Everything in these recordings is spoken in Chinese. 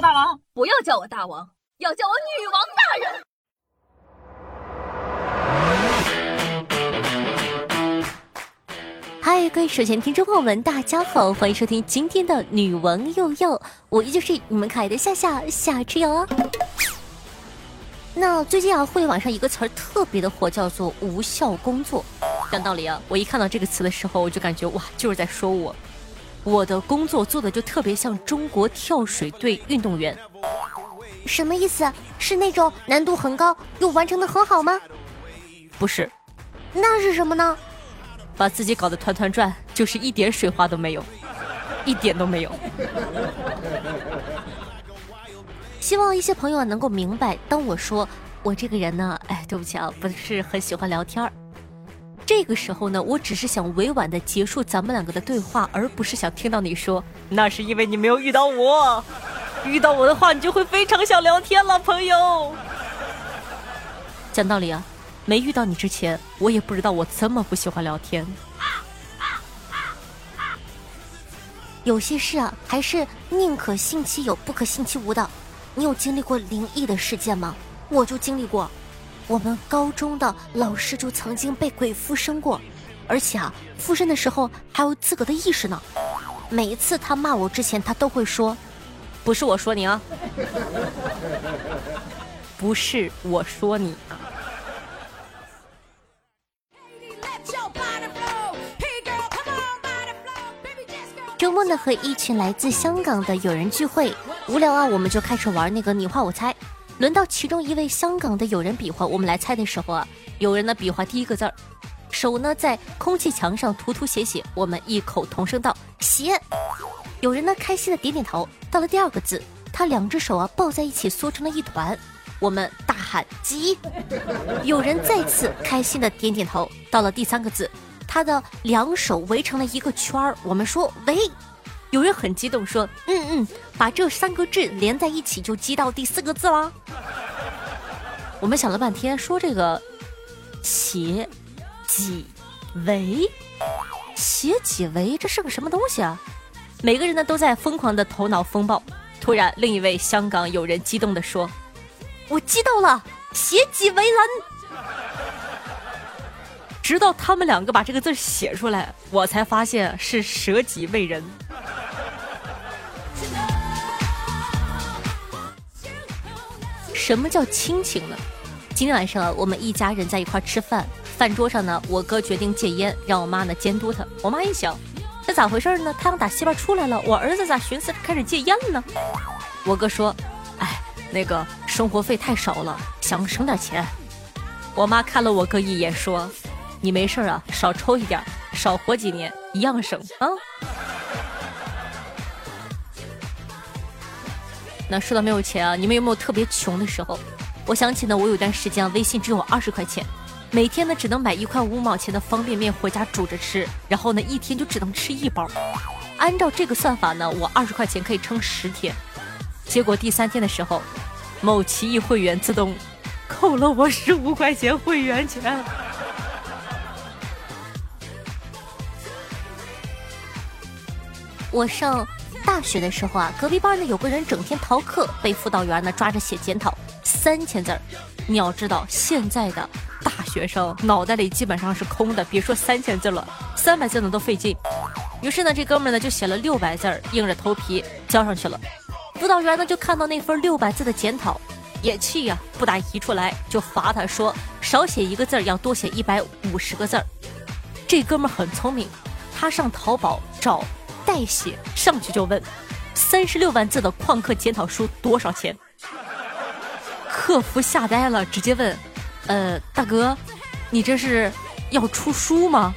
大王，不要叫我大王，要叫我女王大人。嗨，各位首先听众朋友们，大家好，欢迎收听今天的女王又要，我依旧是你们可爱的夏夏夏之瑶。那最近啊，互联网上一个词儿特别的火，叫做无效工作。讲道理啊，我一看到这个词的时候，我就感觉哇，就是在说我，我的工作做的就特别像中国跳水队运动员。什么意思？是那种难度很高又完成的很好吗？不是，那是什么呢？把自己搞得团团转，就是一点水花都没有，一点都没有。希望一些朋友能够明白，当我说我这个人呢，哎，对不起啊，不是很喜欢聊天儿。这个时候呢，我只是想委婉的结束咱们两个的对话，而不是想听到你说，那是因为你没有遇到我，遇到我的话，你就会非常想聊天了，朋友。讲道理啊。没遇到你之前，我也不知道我这么不喜欢聊天。有些事啊，还是宁可信其有，不可信其无的。你有经历过灵异的事件吗？我就经历过。我们高中的老师就曾经被鬼附身过，而且啊，附身的时候还有自个的意识呢。每一次他骂我之前，他都会说：“不是我说你啊，不是我说你啊。”周末呢，和一群来自香港的友人聚会，无聊啊，我们就开始玩那个你画我猜。轮到其中一位香港的友人比划，我们来猜的时候啊，有人呢比划第一个字儿，手呢在空气墙上涂涂写写，我们异口同声道写。有人呢开心的点点头。到了第二个字，他两只手啊抱在一起缩成了一团，我们大喊急。有人再次开心的点点头。到了第三个字。他的两手围成了一个圈儿，我们说喂，有人很激动说嗯嗯，把这三个字连在一起就记到第四个字啦。我们想了半天，说这个写几为”，“写几为这是个什么东西啊？每个人呢都在疯狂的头脑风暴。突然，另一位香港友人激动的说：“我知道了，写几为人。”直到他们两个把这个字写出来，我才发现是舍己为人。什么叫亲情呢？今天晚上我们一家人在一块吃饭，饭桌上呢，我哥决定戒烟，让我妈呢监督他。我妈一想，这咋回事呢？太阳打西边出来了，我儿子咋寻思开始戒烟了呢？我哥说，哎，那个生活费太少了，想省点钱。我妈看了我哥一眼说。你没事啊，少抽一点，少活几年，一样省啊。说到没有钱啊，你们有没有特别穷的时候？我想起呢，我有段时间微信只有二十块钱，每天呢只能买一块五毛钱的方便面回家煮着吃，然后呢一天就只能吃一包。按照这个算法呢，我二十块钱可以撑十天。结果第三天的时候，某奇异会员自动扣了我十五块钱会员钱。我上大学的时候啊，隔壁班呢有个人整天逃课，被辅导员呢抓着写检讨，三千字儿。你要知道，现在的大学生脑袋里基本上是空的，别说三千字了，三百字呢都费劲。于是呢，这哥们呢就写了六百字儿，硬着头皮交上去了。辅导员呢就看到那份六百字的检讨，也气呀，不打一处来，就罚他说少写一个字儿要多写一百五十个字儿。这哥们儿很聪明，他上淘宝找。代写上去就问，三十六万字的旷课检讨书多少钱？客服吓呆了，直接问，呃，大哥，你这是要出书吗？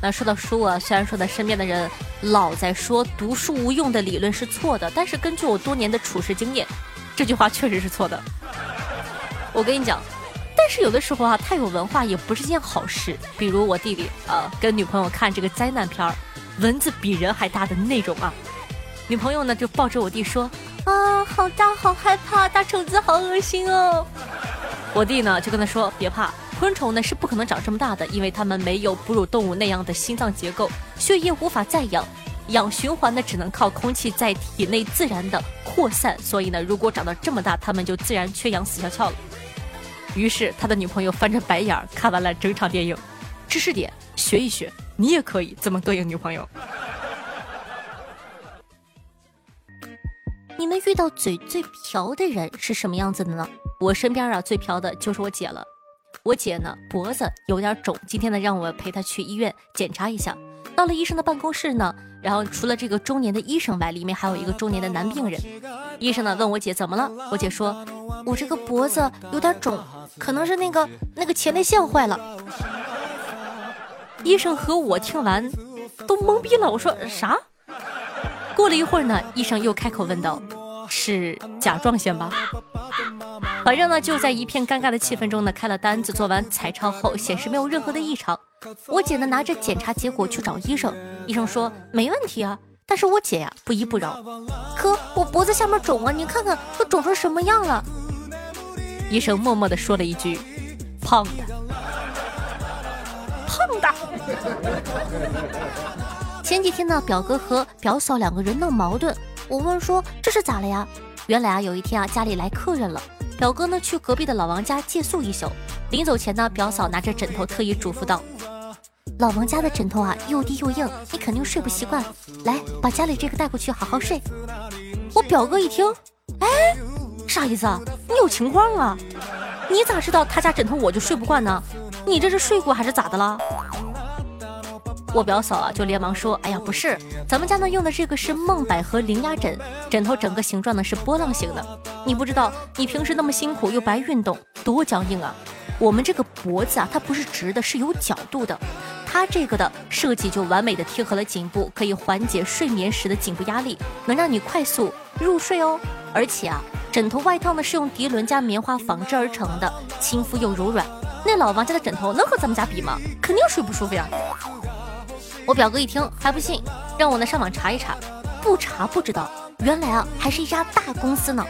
那说到书啊，虽然说他身边的人老在说读书无用的理论是错的，但是根据我多年的处事经验，这句话确实是错的。我跟你讲。但是有的时候啊，太有文化也不是件好事。比如我弟弟啊，跟女朋友看这个灾难片儿，蚊子比人还大的那种啊，女朋友呢就抱着我弟说：“啊，好大，好害怕，大虫子好恶心哦。”我弟呢就跟他说：“别怕，昆虫呢是不可能长这么大的，因为它们没有哺乳动物那样的心脏结构，血液无法再氧，氧循环呢只能靠空气在体内自然的扩散，所以呢，如果长到这么大，它们就自然缺氧死翘翘了。于是他的女朋友翻着白眼儿看完了整场电影，知识点学一学，你也可以这么膈应女朋友。你们遇到嘴最瓢的人是什么样子的呢？我身边啊最瓢的就是我姐了。我姐呢脖子有点肿，今天呢让我陪她去医院检查一下。到了医生的办公室呢，然后除了这个中年的医生外，里面还有一个中年的男病人。医生呢问我姐怎么了，我姐说，我这个脖子有点肿，可能是那个那个前列腺坏了。医生和我听完都懵逼了，我说啥？过了一会儿呢，医生又开口问道：“是甲状腺吧？”反正呢，就在一片尴尬的气氛中呢，开了单子，做完彩超后显示没有任何的异常。我姐呢拿着检查结果去找医生，医生说没问题啊，但是我姐呀不依不饶，可我脖子下面肿啊，你看看都肿成什么样了。医生默默地说了一句：“胖的，胖的。”前几天呢，表哥和表嫂两个人闹矛盾，我问说这是咋了呀？原来啊，有一天啊，家里来客人了，表哥呢去隔壁的老王家借宿一宿，临走前呢，表嫂拿着枕头特意嘱咐道：“老王家的枕头啊又低又硬，你肯定睡不习惯，来把家里这个带过去好好睡。”我表哥一听，哎，啥意思啊？你有情况啊？你咋知道他家枕头我就睡不惯呢？你这是睡过还是咋的了？我表嫂啊，就连忙说：“哎呀，不是，咱们家呢用的这个是梦百合零压枕，枕头整个形状呢是波浪形的。你不知道，你平时那么辛苦又白运动，多僵硬啊！我们这个脖子啊，它不是直的，是有角度的。它这个的设计就完美的贴合了颈部，可以缓解睡眠时的颈部压力，能让你快速入睡哦。而且啊，枕头外套呢是用涤纶加棉花纺织而成的，亲肤又柔软。那老王家的枕头能和咱们家比吗？肯定睡不舒服呀。”我表哥一听还不信，让我呢上网查一查，不查不知道，原来啊还是一家大公司呢。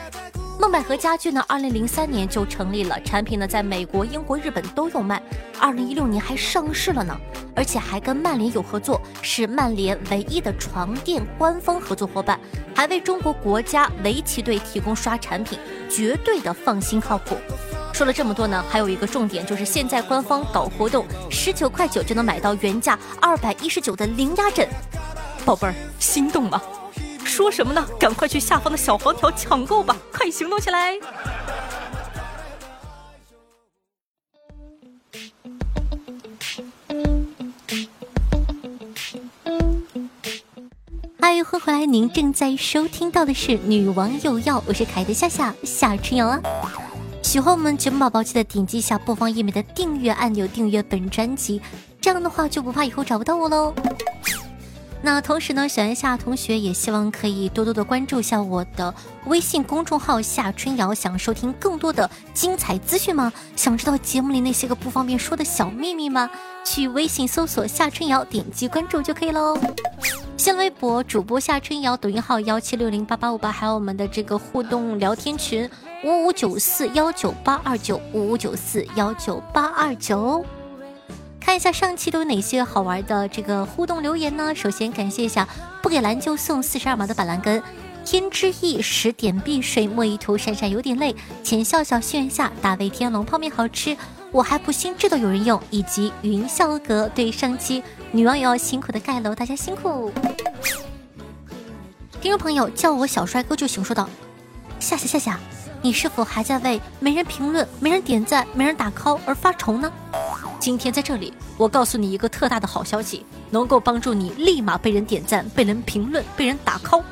梦百合家具呢，二零零三年就成立了，产品呢在美国、英国、日本都有卖，二零一六年还上市了呢，而且还跟曼联有合作，是曼联唯一的床垫官方合作伙伴，还为中国国家围棋队提供刷产品，绝对的放心靠谱。说了这么多呢，还有一个重点就是现在官方搞活动，十九块九就能买到原价二百一十九的零压枕，宝贝儿心动吗？说什么呢？赶快去下方的小黄条抢购吧，快行动起来！嗨，欢迎回来，您正在收听到的是《女王有药》，我是可爱的夏夏夏春瑶啊。喜欢我们节目宝宝，记得点击一下播放页面的订阅按钮，订阅本专辑，这样的话就不怕以后找不到我喽。那同时呢，小夏同学也希望可以多多的关注一下我的微信公众号夏春瑶，想收听更多的精彩资讯吗？想知道节目里那些个不方便说的小秘密吗？去微信搜索夏春瑶，点击关注就可以喽。新浪微博主播夏春瑶，抖音号幺七六零八八五八，还有我们的这个互动聊天群。五五九四幺九八二九五五九四幺九八二九，看一下上期都有哪些好玩的这个互动留言呢？首先感谢一下不给蓝就送四十二码的板蓝根，天之翼十点碧水墨一图闪闪有点累，浅笑笑心愿下大卫天龙泡面好吃，我还不信这都有人用，以及云笑阁对上期女网友辛苦的盖楼，大家辛苦。听众朋友叫我小帅哥就行，说道：夏夏夏夏。你是否还在为没人评论、没人点赞、没人打 call 而发愁呢？今天在这里，我告诉你一个特大的好消息，能够帮助你立马被人点赞、被人评论、被人打 call。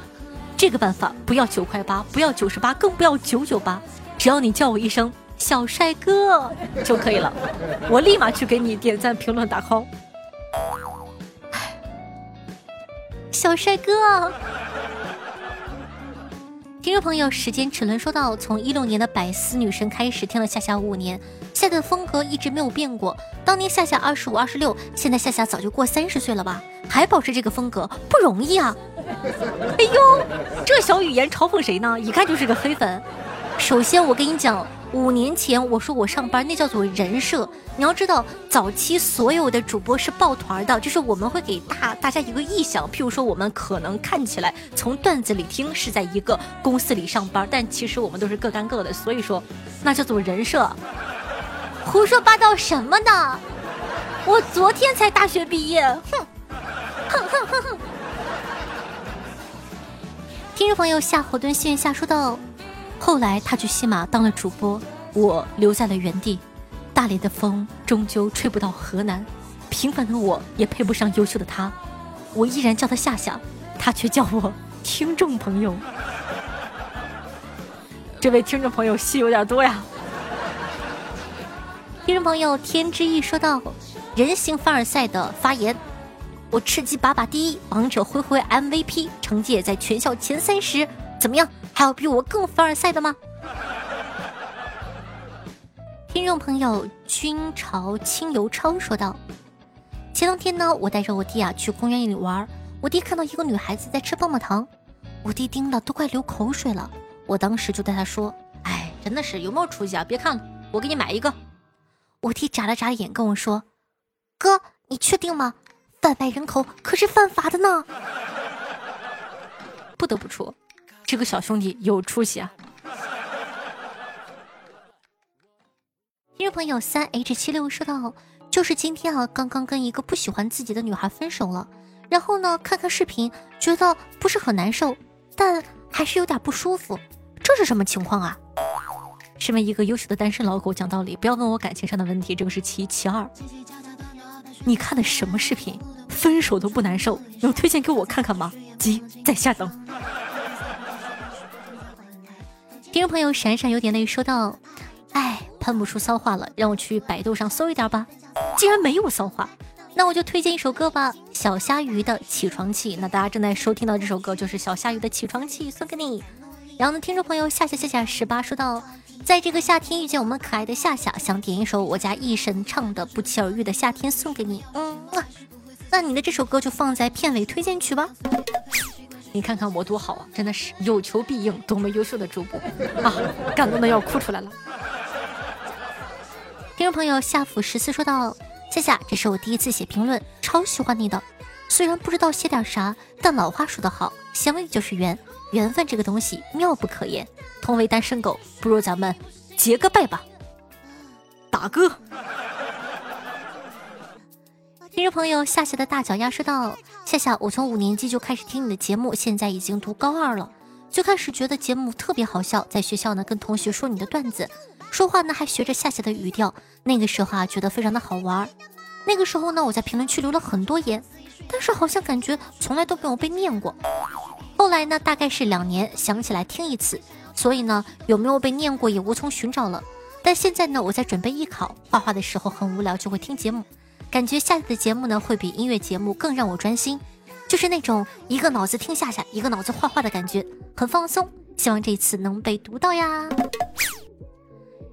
这个办法不要九块八，不要九十八，更不要九九八，只要你叫我一声小帅哥就可以了，我立马去给你点赞、评论、打 call。小帅哥。听众朋友，时间齿轮说到，从一六年的百思女神开始听了下下五年，夏夏的风格一直没有变过。当年夏夏二十五、二十六，现在夏夏早就过三十岁了吧，还保持这个风格不容易啊！哎呦，这小语言嘲讽谁呢？一看就是个黑粉。首先我跟你讲，五年前我说我上班那叫做人设，你要知道早期所有的主播是抱团的，就是我们会给大大家一个意向，譬如说我们可能看起来从段子里听是在一个公司里上班，但其实我们都是各干各的，所以说那叫做人设。胡说八道什么呢？我昨天才大学毕业，哼，哼哼哼哼。听众朋友夏火炖线下说道。后来他去西马当了主播，我留在了原地。大连的风终究吹不到河南，平凡的我也配不上优秀的他。我依然叫他夏夏，他却叫我听众朋友。这位听众朋友戏有点多呀。听众朋友天之翼说道：“人形凡尔赛的发言，我吃鸡把把第一，王者灰灰 MVP，成绩也在全校前三十，怎么样？”还有比我更凡尔赛的吗？听众朋友君朝清油超说道：“前两天呢，我带着我弟啊去公园里玩，我弟看到一个女孩子在吃棒棒糖，我弟盯的都快流口水了。我当时就对他说：‘哎，真的是有没有出息啊？别看了，我给你买一个。’我弟眨了眨眼跟我说：‘哥，你确定吗？贩卖人口可是犯法的呢。’不得不说。”这个小兄弟有出息啊！听众朋友三 H 七六说到，就是今天啊，刚刚跟一个不喜欢自己的女孩分手了，然后呢，看看视频，觉得不是很难受，但还是有点不舒服，这是什么情况啊？身为一个优秀的单身老狗，讲道理，不要问我感情上的问题，这个是其一，其二，你看的什么视频？分手都不难受，能推荐给我看看吗？急，在下等。听众朋友闪闪有点泪说道：“哎，喷不出骚话了，让我去百度上搜一点吧。既然没有骚话，那我就推荐一首歌吧，《小虾鱼的起床气》。那大家正在收听到这首歌就是《小虾鱼的起床气》，送给你。然后呢，听众朋友夏夏夏夏十八说道：在这个夏天遇见我们可爱的夏夏，想点一首我家一神唱的《不期而遇的夏天》送给你。嗯，那你的这首歌就放在片尾推荐曲吧。”你看看我多好啊，真的是有求必应，多么优秀的主播 啊！感动的要哭出来了。听众朋友夏府十四说道：“夏夏，这是我第一次写评论，超喜欢你的。虽然不知道写点啥，但老话说得好，相遇就是缘，缘分这个东西妙不可言。同为单身狗，不如咱们结个拜吧，打哥。”听众朋友夏夏的大脚丫说道：“夏夏，我从五年级就开始听你的节目，现在已经读高二了。最开始觉得节目特别好笑，在学校呢跟同学说你的段子，说话呢还学着夏夏的语调。那个时候啊觉得非常的好玩。那个时候呢我在评论区留了很多言，但是好像感觉从来都没有被念过。后来呢大概是两年，想起来听一次，所以呢有没有被念过也无从寻找了。但现在呢我在准备艺考，画画的时候很无聊就会听节目。”感觉夏夏的节目呢，会比音乐节目更让我专心，就是那种一个脑子听夏夏，一个脑子画画的感觉，很放松。希望这一次能被读到呀！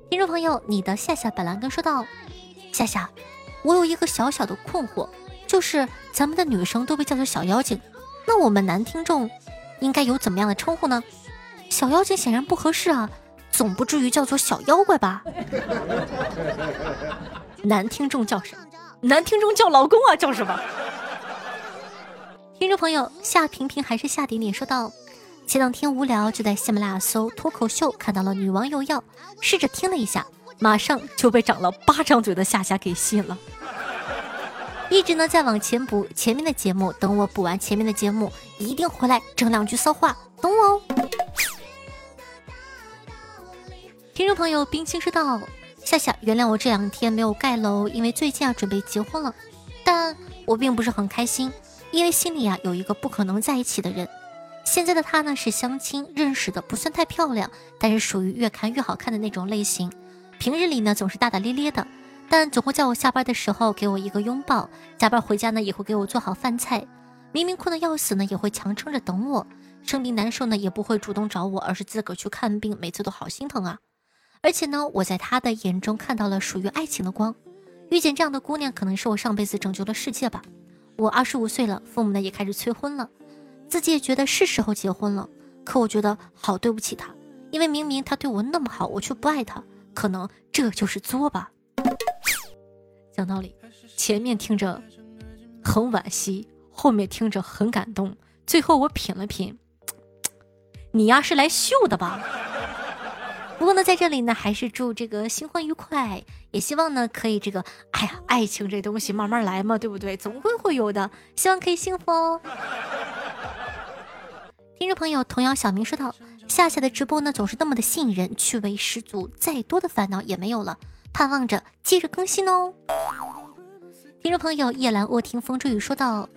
听众朋友，你的夏夏板蓝根说道：“夏夏，我有一个小小的困惑，就是咱们的女生都被叫做小妖精，那我们男听众应该有怎么样的称呼呢？小妖精显然不合适啊，总不至于叫做小妖怪吧？男听众叫什么？男听众叫老公啊，叫什么？听众朋友夏萍萍还是夏点点说道：前两天无聊就在喜马拉雅搜脱口秀，看到了女王又要，试着听了一下，马上就被长了八张嘴的夏夏给吸引了。一直呢在往前补前面的节目，等我补完前面的节目，一定回来整两句骚话，懂我哦。听众朋友冰清说道。夏夏，原谅我这两天没有盖楼，因为最近啊准备结婚了，但我并不是很开心，因为心里啊有一个不可能在一起的人。现在的他呢是相亲认识的，不算太漂亮，但是属于越看越好看的那种类型。平日里呢总是大大咧咧的，但总会在我下班的时候给我一个拥抱，加班回家呢也会给我做好饭菜。明明困得要死呢，也会强撑着等我。生病难受呢，也不会主动找我，而是自个儿去看病，每次都好心疼啊。而且呢，我在他的眼中看到了属于爱情的光。遇见这样的姑娘，可能是我上辈子拯救了世界吧。我二十五岁了，父母呢也开始催婚了，自己也觉得是时候结婚了。可我觉得好对不起他，因为明明他对我那么好，我却不爱他，可能这就是作吧。讲道理，前面听着很惋惜，后面听着很感动，最后我品了品，你呀是来秀的吧？不过呢，在这里呢，还是祝这个新婚愉快，也希望呢可以这个，哎呀，爱情这东西慢慢来嘛，对不对？总会会有的，希望可以幸福哦。听众朋友，童谣小明说道：“夏夏的直播呢总是那么的吸引人，趣味十足，再多的烦恼也没有了。盼望着接着更新哦。”听众朋友夜阑卧听风吹雨说道：“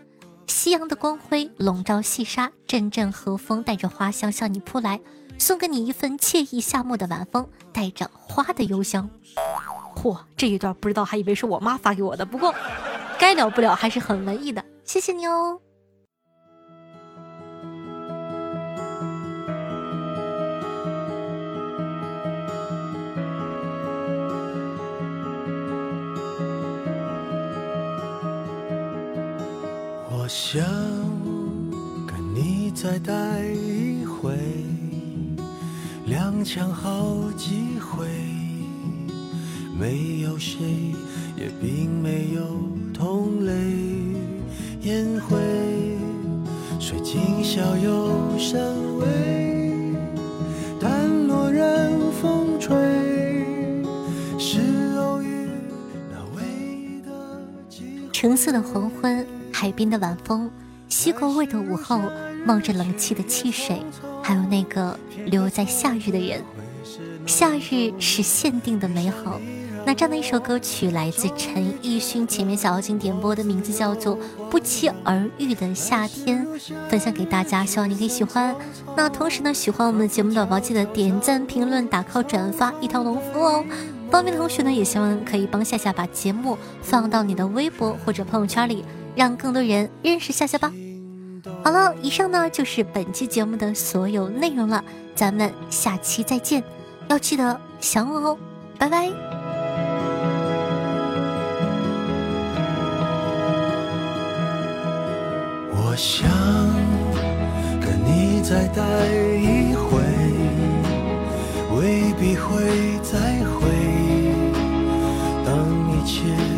夕阳的光辉笼罩细沙，阵阵和风带着花香向你扑来。”送给你一份惬意夏末的晚风，带着花的幽香。嚯，这一段不知道还以为是我妈发给我的，不过该了不了，还是很文艺的。谢谢你哦。想跟你再待一回。踉跄好几回，没有谁，也并没有同类烟灰，水晶小又深微，淡落任风吹，是偶遇那唯一的机会。橙色的黄昏，海边的晚风，西瓜味的午后，冒着冷气的汽水。还有那个留在夏日的人，夏日是限定的美好。那这样的一首歌曲来自陈奕迅，前面小妖精点播的名字叫做《不期而遇的夏天》，分享给大家，希望你可以喜欢。那同时呢，喜欢我们的节目的宝宝记得点赞、评论、打 call、转发，一条龙服务哦。方便的同学呢，也希望可以帮夏夏把节目放到你的微博或者朋友圈里，让更多人认识夏夏吧。好了，以上呢就是本期节目的所有内容了，咱们下期再见，要记得想我哦，拜拜。我想跟你再待一回，未必会再会，当一切。